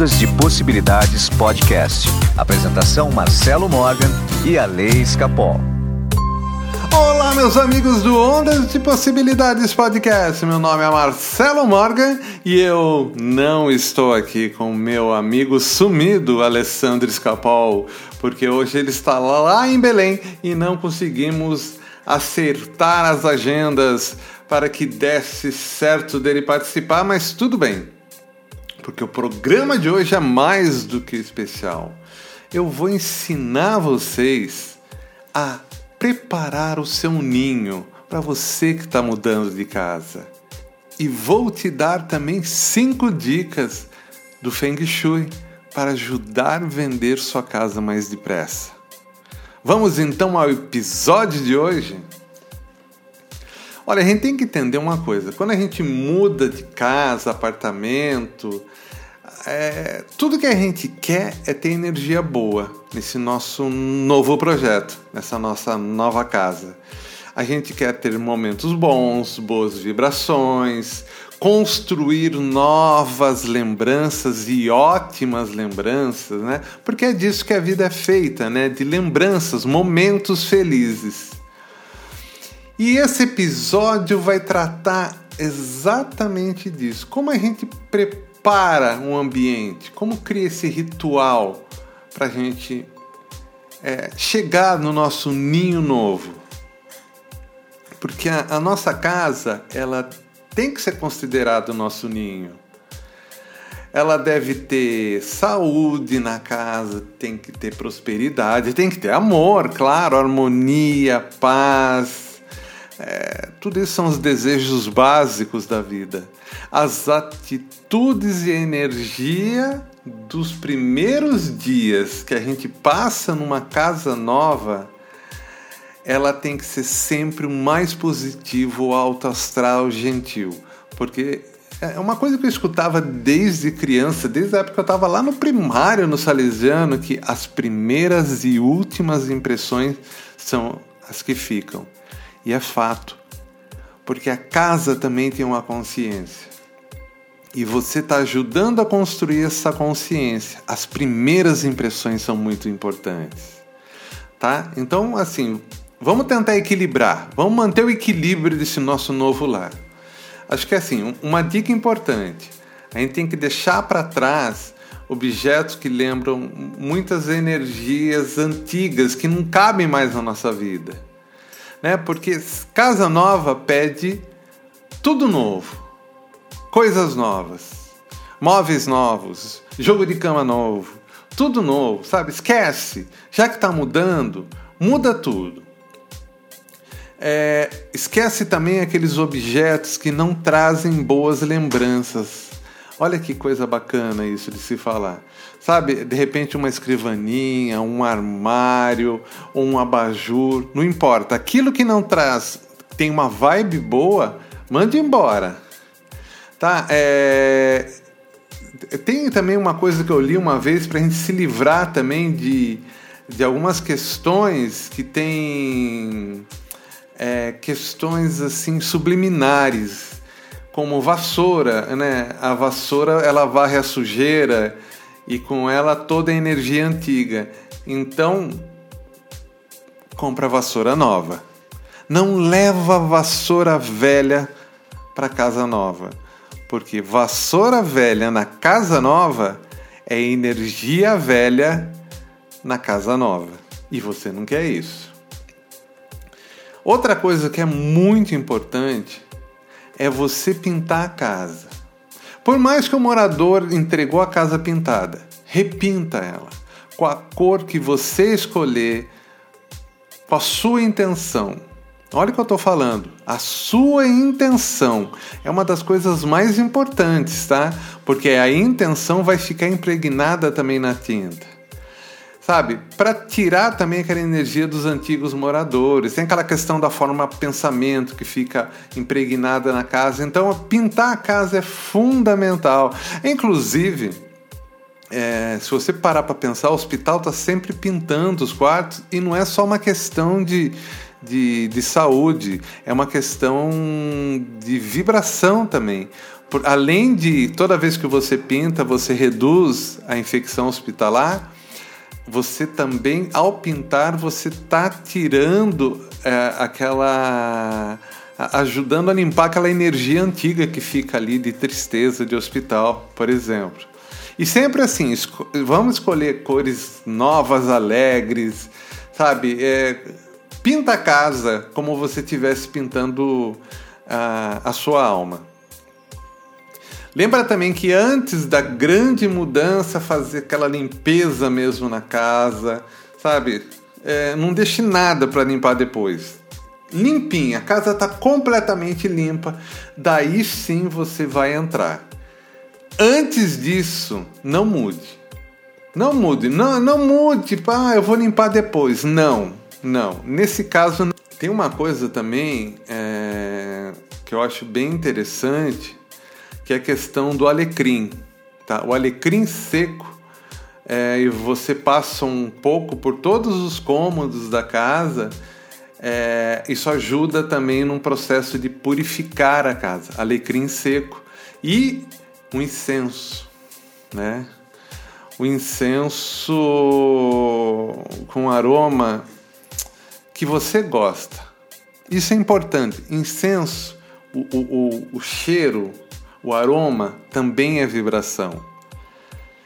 Ondas de Possibilidades Podcast. Apresentação Marcelo Morgan e a Lei Escapol. Olá, meus amigos do Ondas de Possibilidades Podcast. Meu nome é Marcelo Morgan e eu não estou aqui com meu amigo sumido Alessandro Escapol, porque hoje ele está lá em Belém e não conseguimos acertar as agendas para que desse certo dele participar, mas tudo bem, porque o programa de hoje é mais do que especial. Eu vou ensinar vocês a preparar o seu ninho para você que está mudando de casa. E vou te dar também cinco dicas do Feng Shui para ajudar a vender sua casa mais depressa. Vamos então ao episódio de hoje? Olha, a gente tem que entender uma coisa: quando a gente muda de casa, apartamento, é, tudo que a gente quer é ter energia boa nesse nosso novo projeto, nessa nossa nova casa. A gente quer ter momentos bons, boas vibrações, construir novas lembranças e ótimas lembranças, né? Porque é disso que a vida é feita, né? De lembranças, momentos felizes. E esse episódio vai tratar exatamente disso. Como a gente prepara um ambiente, como cria esse ritual para a gente é, chegar no nosso ninho novo. Porque a, a nossa casa, ela tem que ser considerada o nosso ninho. Ela deve ter saúde na casa, tem que ter prosperidade, tem que ter amor, claro, harmonia, paz, é, tudo isso são os desejos básicos da vida. As atitudes e energia dos primeiros dias que a gente passa numa casa nova, ela tem que ser sempre o mais positivo, alto astral, gentil. Porque é uma coisa que eu escutava desde criança, desde a época que eu estava lá no primário, no Salesiano, que as primeiras e últimas impressões são as que ficam. E é fato, porque a casa também tem uma consciência. E você está ajudando a construir essa consciência. As primeiras impressões são muito importantes. Tá? Então, assim, vamos tentar equilibrar. Vamos manter o equilíbrio desse nosso novo lar. Acho que assim, uma dica importante. A gente tem que deixar para trás objetos que lembram muitas energias antigas que não cabem mais na nossa vida né? Porque casa nova pede tudo novo, coisas novas, móveis novos, jogo de cama novo, tudo novo, sabe? Esquece, já que está mudando, muda tudo. É, esquece também aqueles objetos que não trazem boas lembranças Olha que coisa bacana isso de se falar. Sabe, de repente uma escrivaninha, um armário, um abajur, não importa. Aquilo que não traz, tem uma vibe boa, mande embora. Tá? É... Tem também uma coisa que eu li uma vez para a gente se livrar também de, de algumas questões que tem é, questões assim subliminares como vassoura, né? A vassoura ela varre a sujeira e com ela toda a energia antiga. Então, compra vassoura nova. Não leva vassoura velha para casa nova, porque vassoura velha na casa nova é energia velha na casa nova. E você não quer isso. Outra coisa que é muito importante é você pintar a casa. Por mais que o morador entregou a casa pintada, repinta ela com a cor que você escolher, com a sua intenção. Olha o que eu estou falando. A sua intenção é uma das coisas mais importantes, tá? Porque a intenção vai ficar impregnada também na tinta sabe? Para tirar também aquela energia dos antigos moradores. Tem aquela questão da forma pensamento que fica impregnada na casa. Então, pintar a casa é fundamental. Inclusive, é, se você parar para pensar, o hospital está sempre pintando os quartos e não é só uma questão de, de, de saúde, é uma questão de vibração também. Além de toda vez que você pinta, você reduz a infecção hospitalar, você também, ao pintar, você está tirando é, aquela. ajudando a limpar aquela energia antiga que fica ali de tristeza de hospital, por exemplo. E sempre assim, esco vamos escolher cores novas, alegres, sabe? É, pinta a casa como você estivesse pintando a, a sua alma. Lembra também que antes da grande mudança, fazer aquela limpeza mesmo na casa, sabe? É, não deixe nada para limpar depois. Limpinha, a casa está completamente limpa, daí sim você vai entrar. Antes disso, não mude. Não mude, não, não mude, ah, eu vou limpar depois. Não, não. Nesse caso, tem uma coisa também é, que eu acho bem interessante que é a questão do alecrim. Tá? O alecrim seco, é, e você passa um pouco por todos os cômodos da casa, é, isso ajuda também num processo de purificar a casa. Alecrim seco e um incenso, né? O incenso com aroma que você gosta. Isso é importante. Incenso, o, o, o cheiro o aroma também é vibração.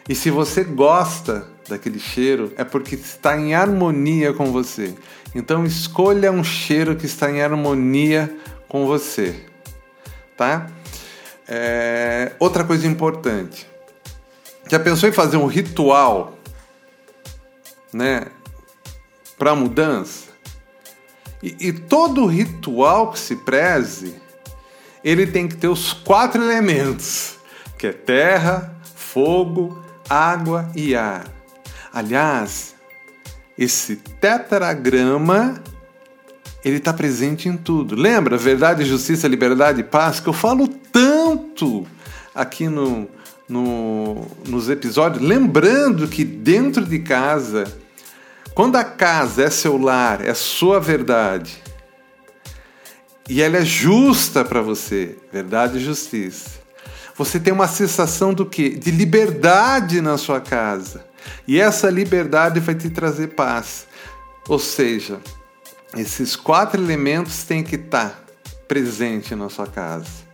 E se você gosta daquele cheiro, é porque está em harmonia com você. Então escolha um cheiro que está em harmonia com você, tá? É... Outra coisa importante. Já pensou em fazer um ritual, né, para mudança? E, e todo ritual que se preze ele tem que ter os quatro elementos, que é terra, fogo, água e ar. Aliás, esse tetragrama ele está presente em tudo. Lembra? Verdade, justiça, liberdade e paz, que eu falo tanto aqui no, no, nos episódios. Lembrando que dentro de casa, quando a casa é seu lar, é sua verdade, e ela é justa para você, verdade e justiça. Você tem uma sensação do que? De liberdade na sua casa. E essa liberdade vai te trazer paz. Ou seja, esses quatro elementos têm que estar presentes na sua casa.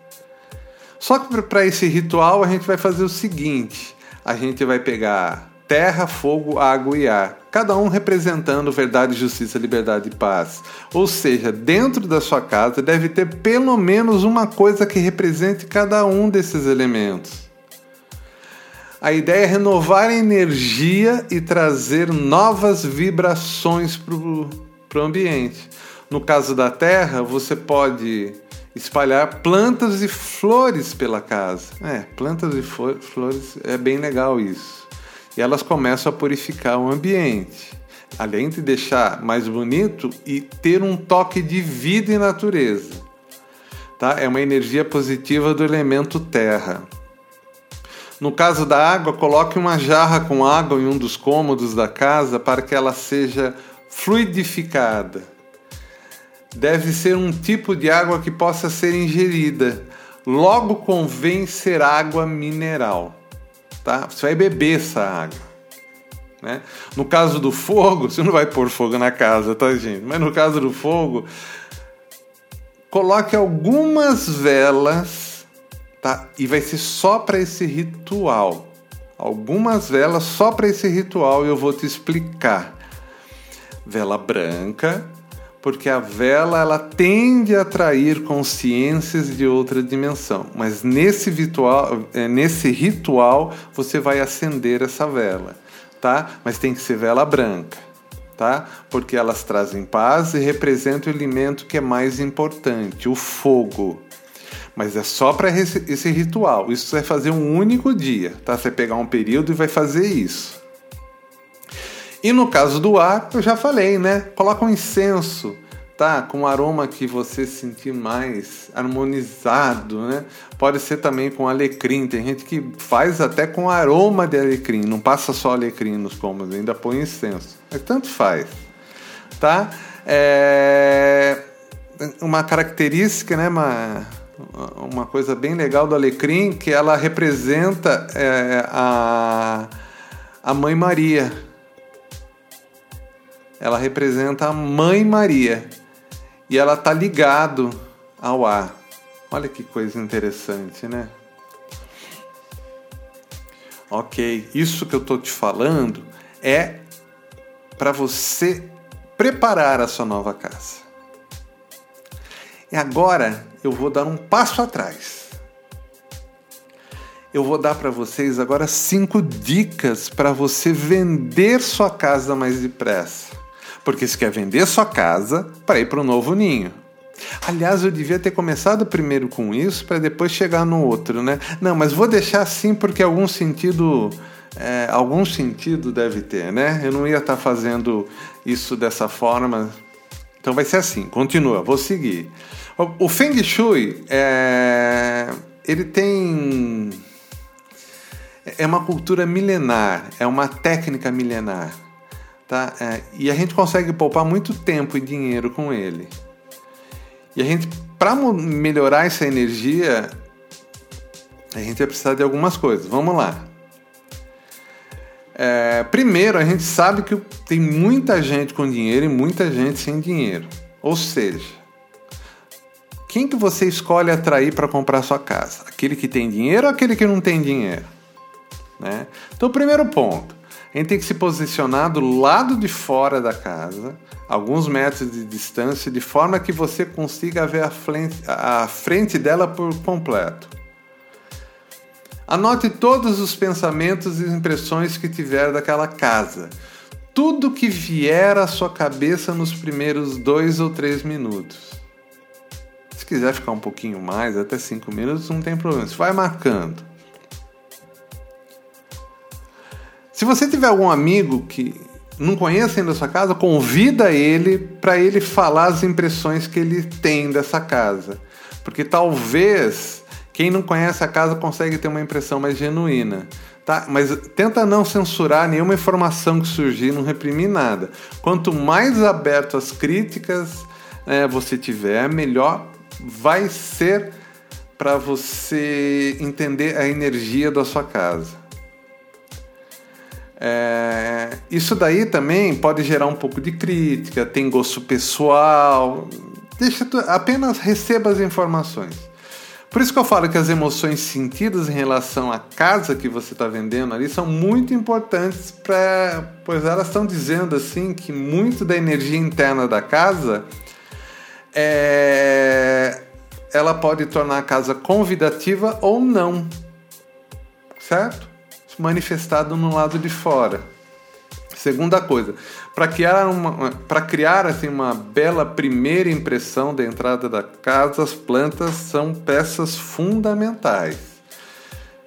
Só que para esse ritual a gente vai fazer o seguinte: a gente vai pegar terra, fogo, água e ar, cada um representando verdade, justiça, liberdade e paz. Ou seja, dentro da sua casa deve ter pelo menos uma coisa que represente cada um desses elementos. A ideia é renovar a energia e trazer novas vibrações para o ambiente. No caso da terra, você pode espalhar plantas e flores pela casa. É, plantas e flores é bem legal isso e elas começam a purificar o ambiente, além de deixar mais bonito e ter um toque de vida e natureza. Tá? É uma energia positiva do elemento terra. No caso da água, coloque uma jarra com água em um dos cômodos da casa para que ela seja fluidificada. Deve ser um tipo de água que possa ser ingerida. Logo convém ser água mineral tá? Você vai beber essa água. Né? No caso do fogo, você não vai pôr fogo na casa, tá, gente? Mas no caso do fogo, coloque algumas velas, tá? E vai ser só para esse ritual. Algumas velas só para esse ritual e eu vou te explicar. Vela branca, porque a vela ela tende a atrair consciências de outra dimensão, mas nesse ritual, é, nesse ritual você vai acender essa vela, tá? Mas tem que ser vela branca, tá? Porque elas trazem paz e representam o elemento que é mais importante, o fogo. Mas é só para esse ritual. Isso vai fazer um único dia, tá? Você vai pegar um período e vai fazer isso. E no caso do ar, eu já falei, né? Coloca um incenso, tá? Com um aroma que você sentir mais harmonizado, né? Pode ser também com alecrim. Tem gente que faz até com aroma de alecrim. Não passa só alecrim nos cômodos, ainda põe incenso. Mas tanto faz, tá? É uma característica, né, uma, uma coisa bem legal do alecrim, que ela representa é, a, a Mãe Maria. Ela representa a Mãe Maria. E ela está ligado ao ar. Olha que coisa interessante, né? Ok, isso que eu estou te falando é para você preparar a sua nova casa. E agora eu vou dar um passo atrás. Eu vou dar para vocês agora cinco dicas para você vender sua casa mais depressa. Porque você quer vender sua casa para ir para o novo ninho. Aliás, eu devia ter começado primeiro com isso para depois chegar no outro, né? Não, mas vou deixar assim porque algum sentido, é, algum sentido deve ter, né? Eu não ia estar tá fazendo isso dessa forma. Então vai ser assim. Continua, vou seguir. O, o Feng Shui, é, ele tem é uma cultura milenar, é uma técnica milenar, tá? É, e a gente consegue poupar muito tempo e dinheiro com ele. E a gente, para melhorar essa energia, a gente vai precisar de algumas coisas. Vamos lá. É, primeiro, a gente sabe que tem muita gente com dinheiro e muita gente sem dinheiro. Ou seja, quem que você escolhe atrair para comprar sua casa? Aquele que tem dinheiro ou aquele que não tem dinheiro? Né? Então, primeiro ponto, a gente tem que se posicionar do lado de fora da casa, alguns metros de distância, de forma que você consiga ver a frente, a frente dela por completo. Anote todos os pensamentos e impressões que tiver daquela casa. Tudo que vier à sua cabeça nos primeiros dois ou três minutos. Se quiser ficar um pouquinho mais, até cinco minutos, não tem problema. Você vai marcando. Se você tiver algum amigo que não conhece ainda a sua casa, convida ele para ele falar as impressões que ele tem dessa casa. Porque talvez quem não conhece a casa consegue ter uma impressão mais genuína. Tá? Mas tenta não censurar nenhuma informação que surgir, não reprimir nada. Quanto mais aberto às críticas né, você tiver, melhor vai ser para você entender a energia da sua casa. É, isso daí também pode gerar um pouco de crítica, tem gosto pessoal. Deixa tu, apenas receba as informações. Por isso que eu falo que as emoções sentidas em relação à casa que você está vendendo ali são muito importantes, pra, pois elas estão dizendo assim que muito da energia interna da casa é, ela pode tornar a casa convidativa ou não, certo? Manifestado no lado de fora. Segunda coisa, para criar, uma, criar assim, uma bela primeira impressão da entrada da casa, as plantas são peças fundamentais.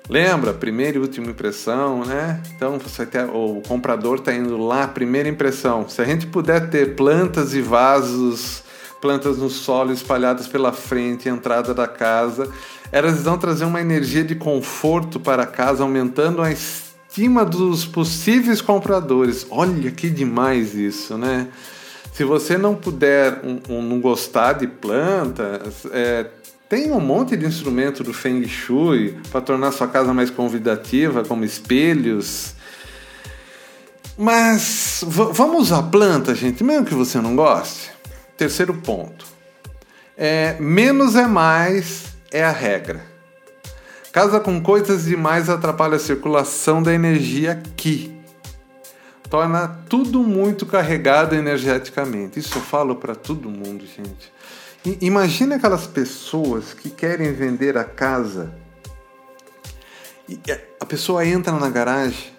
Lembra, primeira e última impressão, né? Então você tem, o comprador está indo lá, primeira impressão. Se a gente puder ter plantas e vasos, plantas no solo espalhadas pela frente, entrada da casa, elas vão trazer uma energia de conforto para casa, aumentando a estima dos possíveis compradores. Olha que demais isso, né? Se você não puder um, um, não gostar de plantas, é, tem um monte de instrumento do Feng Shui para tornar sua casa mais convidativa, como espelhos. Mas vamos usar planta, gente, mesmo que você não goste. Terceiro ponto. É, menos é mais é a regra. Casa com coisas demais atrapalha a circulação da energia aqui. Torna tudo muito carregado energeticamente. Isso eu falo para todo mundo, gente. I imagine aquelas pessoas que querem vender a casa. E a pessoa entra na garagem,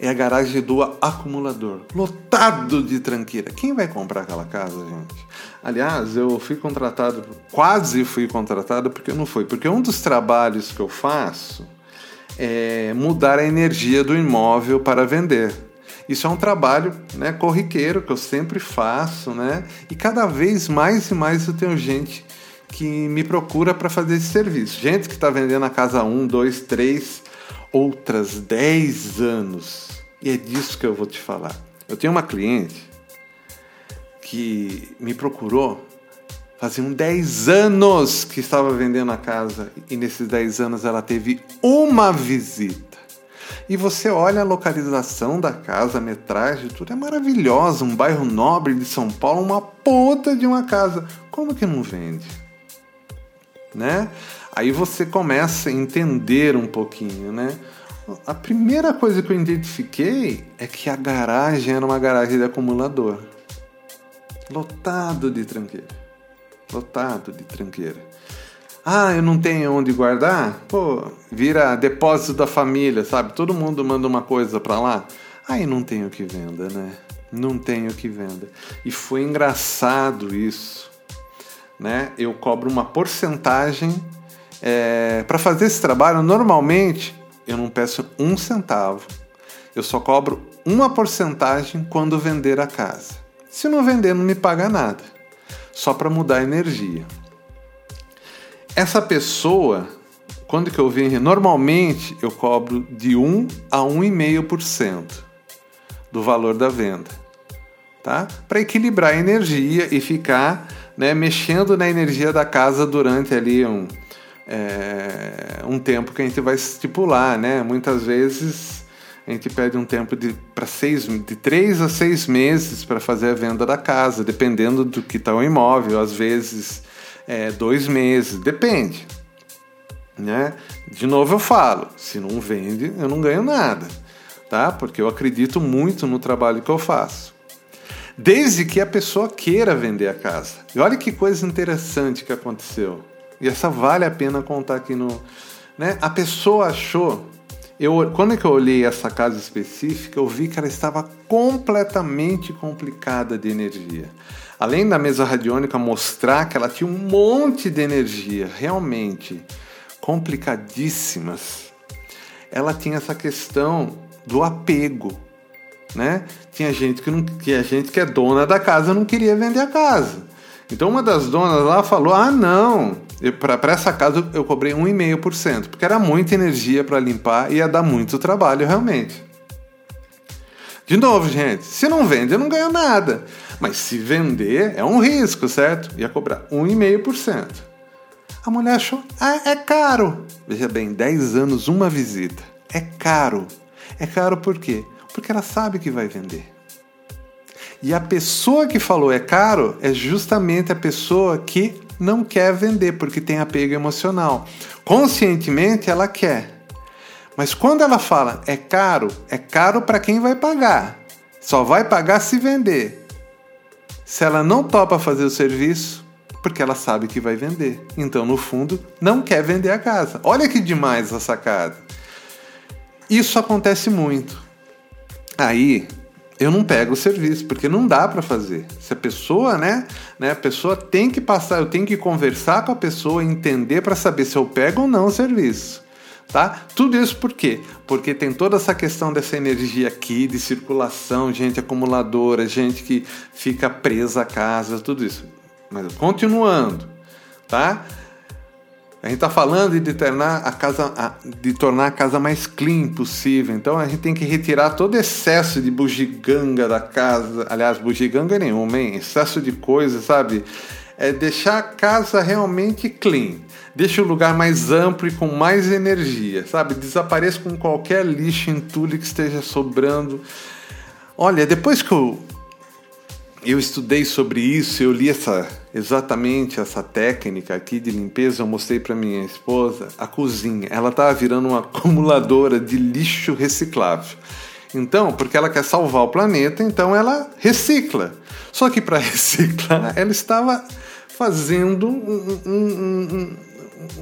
é a garagem do acumulador, lotado de tranqueira. Quem vai comprar aquela casa, gente? Aliás, eu fui contratado, quase fui contratado, porque não foi. Porque um dos trabalhos que eu faço é mudar a energia do imóvel para vender. Isso é um trabalho né, corriqueiro que eu sempre faço, né? E cada vez mais e mais eu tenho gente que me procura para fazer esse serviço. Gente que está vendendo a casa um, dois, três, outras 10 anos. E é disso que eu vou te falar. Eu tenho uma cliente que me procurou. Faziam 10 anos que estava vendendo a casa e nesses 10 anos ela teve uma visita. E você olha a localização da casa, a metragem, tudo é maravilhosa, um bairro nobre de São Paulo, uma puta de uma casa. Como que não vende? Né? Aí você começa a entender um pouquinho, né? A primeira coisa que eu identifiquei é que a garagem era uma garagem de acumulador. Lotado de tranqueira. Lotado de tranqueira. Ah, eu não tenho onde guardar? Pô, vira depósito da família, sabe? Todo mundo manda uma coisa para lá. Aí não tenho que venda, né? Não tenho que venda. E foi engraçado isso, né? Eu cobro uma porcentagem é, para fazer esse trabalho. Normalmente eu não peço um centavo. Eu só cobro uma porcentagem quando vender a casa. Se não vender, não me paga nada. Só para mudar a energia. Essa pessoa, quando que eu venho, normalmente eu cobro de 1 a 1,5% do valor da venda, tá? Para equilibrar a energia e ficar né, mexendo na energia da casa durante ali um, é, um tempo que a gente vai estipular, né? Muitas vezes a gente pede um tempo de para seis de três a seis meses para fazer a venda da casa, dependendo do que está o imóvel. Às vezes é, dois meses, depende. Né? De novo eu falo, se não vende, eu não ganho nada, tá? Porque eu acredito muito no trabalho que eu faço. Desde que a pessoa queira vender a casa. E olha que coisa interessante que aconteceu. E essa vale a pena contar aqui no. Né? A pessoa achou. Eu, quando é que eu olhei essa casa específica, eu vi que ela estava completamente complicada de energia além da mesa radiônica mostrar que ela tinha um monte de energia realmente complicadíssimas, ela tinha essa questão do apego, né? Tinha gente que não, que a gente que é dona da casa não queria vender a casa. Então uma das donas lá falou: "Ah, não, para essa casa eu cobrei 1,5%, porque era muita energia para limpar e ia dar muito trabalho realmente". De novo, gente, se não vende, eu não ganho nada. Mas se vender, é um risco, certo? Ia cobrar 1,5%. A mulher achou, ah, é caro. Veja bem, 10 anos, uma visita. É caro. É caro por quê? Porque ela sabe que vai vender. E a pessoa que falou é caro é justamente a pessoa que não quer vender porque tem apego emocional. Conscientemente ela quer, mas quando ela fala é caro, é caro para quem vai pagar. Só vai pagar se vender. Se ela não topa fazer o serviço, porque ela sabe que vai vender. Então, no fundo, não quer vender a casa. Olha que demais a sacada. Isso acontece muito. Aí, eu não pego o serviço, porque não dá para fazer. Se a pessoa, né, né, a pessoa tem que passar, eu tenho que conversar com a pessoa, entender para saber se eu pego ou não o serviço tá? Tudo isso por quê? Porque tem toda essa questão dessa energia aqui de circulação, gente acumuladora, gente que fica presa a casa, tudo isso. Mas continuando, tá? A gente está falando de tornar a casa, de tornar a casa mais clean possível. Então a gente tem que retirar todo excesso de bugiganga da casa. Aliás, bugiganga nenhuma, hein? Excesso de coisa, sabe? É deixar a casa realmente clean deixa o lugar mais amplo e com mais energia, sabe? Desapareça com qualquer lixo, entulho que esteja sobrando. Olha, depois que eu, eu estudei sobre isso, eu li essa, exatamente essa técnica aqui de limpeza, eu mostrei para minha esposa a cozinha. Ela estava virando uma acumuladora de lixo reciclável. Então, porque ela quer salvar o planeta, então ela recicla. Só que para reciclar, ela estava fazendo um, um, um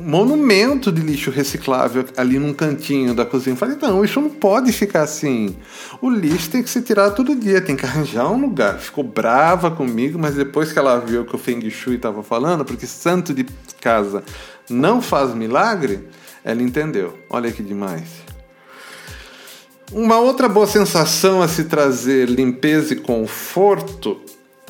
monumento de lixo reciclável ali num cantinho da cozinha. Eu falei, não, isso não pode ficar assim. O lixo tem que ser tirado todo dia, tem que arranjar um lugar. Ficou brava comigo, mas depois que ela viu que o Feng Shui estava falando, porque santo de casa não faz milagre, ela entendeu. Olha que demais. Uma outra boa sensação a se trazer limpeza e conforto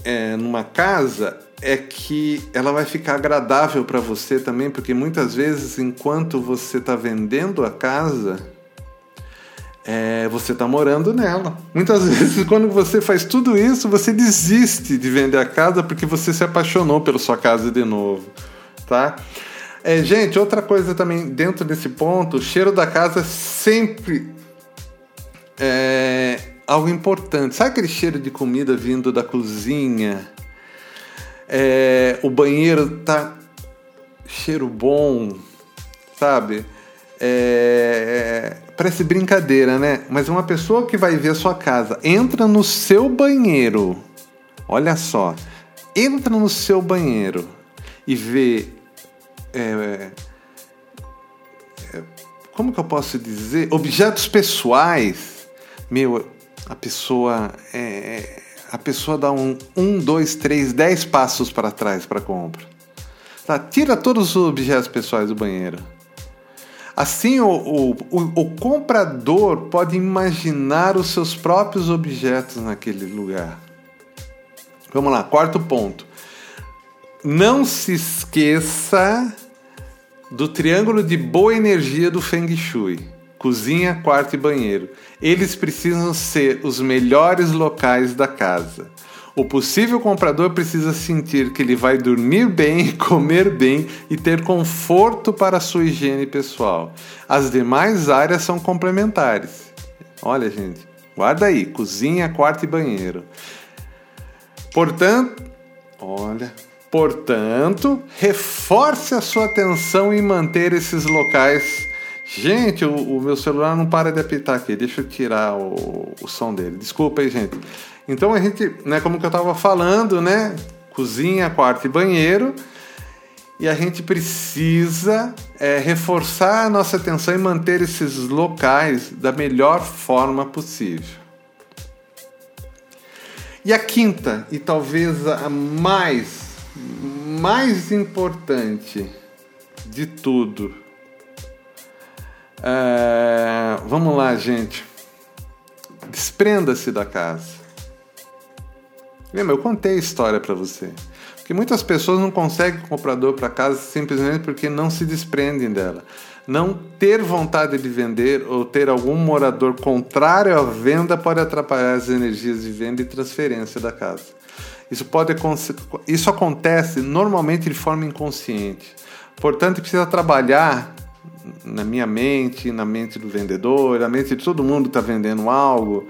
é, numa casa é que ela vai ficar agradável para você também, porque muitas vezes, enquanto você está vendendo a casa, é, você está morando nela. Muitas vezes, quando você faz tudo isso, você desiste de vender a casa porque você se apaixonou pela sua casa de novo, tá? É, gente, outra coisa também dentro desse ponto, o cheiro da casa sempre é algo importante. Sabe aquele cheiro de comida vindo da cozinha? É, o banheiro tá cheiro bom, sabe? É, parece brincadeira, né? Mas uma pessoa que vai ver a sua casa entra no seu banheiro, olha só, entra no seu banheiro e vê. É, é, como que eu posso dizer? Objetos pessoais. Meu, a pessoa. É, a pessoa dá um, um, dois, três, dez passos para trás para compra. Tá? Tira todos os objetos pessoais do banheiro Assim, o, o, o, comprador pode imaginar os seus próprios objetos naquele lugar. Vamos lá, quarto ponto. Não se esqueça do triângulo de boa energia do Feng Shui: cozinha, quarto e banheiro. Eles precisam ser os melhores locais da casa. O possível comprador precisa sentir que ele vai dormir bem, comer bem e ter conforto para sua higiene pessoal. As demais áreas são complementares. Olha, gente, guarda aí: cozinha, quarto e banheiro. Portanto, olha, portanto, reforce a sua atenção em manter esses locais. Gente, o, o meu celular não para de apitar aqui. Deixa eu tirar o, o som dele. Desculpa aí, gente. Então a gente, né, como que eu estava falando, né, cozinha, quarto e banheiro, e a gente precisa é, reforçar a nossa atenção e manter esses locais da melhor forma possível. E a quinta, e talvez a mais, mais importante de tudo. É, vamos lá, gente. Desprenda-se da casa. Lembra, eu contei a história para você. Porque muitas pessoas não conseguem comprador para casa simplesmente porque não se desprendem dela. Não ter vontade de vender ou ter algum morador contrário à venda pode atrapalhar as energias de venda e transferência da casa. Isso, pode, isso acontece normalmente de forma inconsciente. Portanto, precisa trabalhar na minha mente, na mente do vendedor, na mente de todo mundo que está vendendo algo,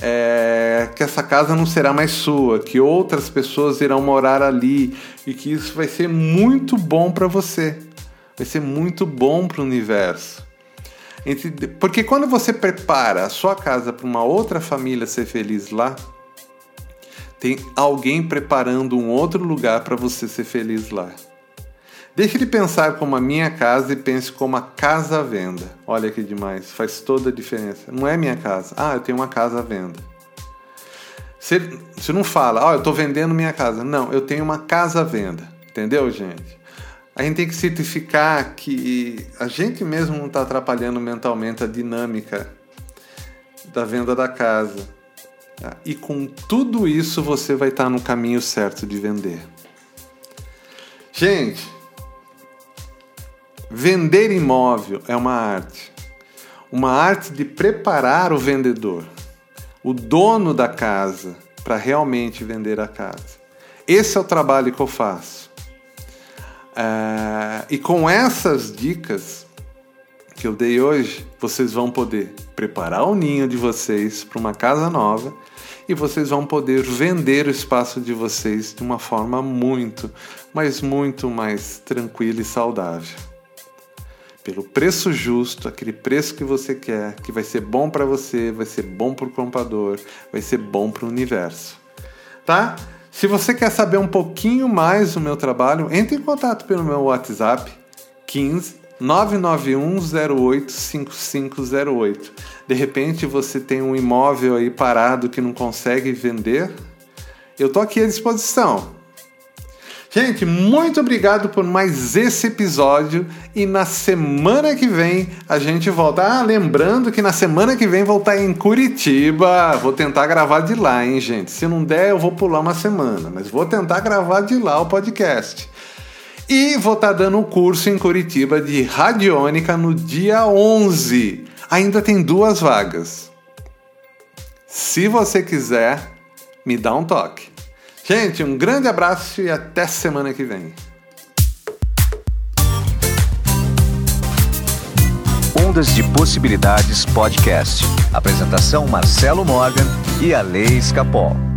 é, que essa casa não será mais sua, que outras pessoas irão morar ali e que isso vai ser muito bom para você, vai ser muito bom para o universo. Porque quando você prepara a sua casa para uma outra família ser feliz lá, tem alguém preparando um outro lugar para você ser feliz lá. Deixe de pensar como a minha casa e pense como a casa à venda. Olha que demais, faz toda a diferença. Não é minha casa. Ah, eu tenho uma casa à venda. Você, você não fala, ó, oh, eu estou vendendo minha casa. Não, eu tenho uma casa à venda. Entendeu, gente? A gente tem que certificar que a gente mesmo não está atrapalhando mentalmente a dinâmica da venda da casa. E com tudo isso você vai estar tá no caminho certo de vender. Gente, Vender imóvel é uma arte. Uma arte de preparar o vendedor, o dono da casa, para realmente vender a casa. Esse é o trabalho que eu faço. É, e com essas dicas que eu dei hoje, vocês vão poder preparar o ninho de vocês para uma casa nova e vocês vão poder vender o espaço de vocês de uma forma muito, mas muito mais tranquila e saudável pelo preço justo, aquele preço que você quer, que vai ser bom para você, vai ser bom para o comprador, vai ser bom para o universo. Tá? Se você quer saber um pouquinho mais do meu trabalho, entre em contato pelo meu WhatsApp 15 991085508. De repente você tem um imóvel aí parado que não consegue vender, eu tô aqui à disposição. Gente, muito obrigado por mais esse episódio e na semana que vem a gente volta. Ah, lembrando que na semana que vem vou estar em Curitiba. Vou tentar gravar de lá, hein, gente? Se não der, eu vou pular uma semana, mas vou tentar gravar de lá o podcast. E vou estar dando um curso em Curitiba de radiônica no dia 11. Ainda tem duas vagas. Se você quiser, me dá um toque. Gente, um grande abraço e até semana que vem. Ondas de Possibilidades Podcast. Apresentação Marcelo Morgan e a Lei Escapol.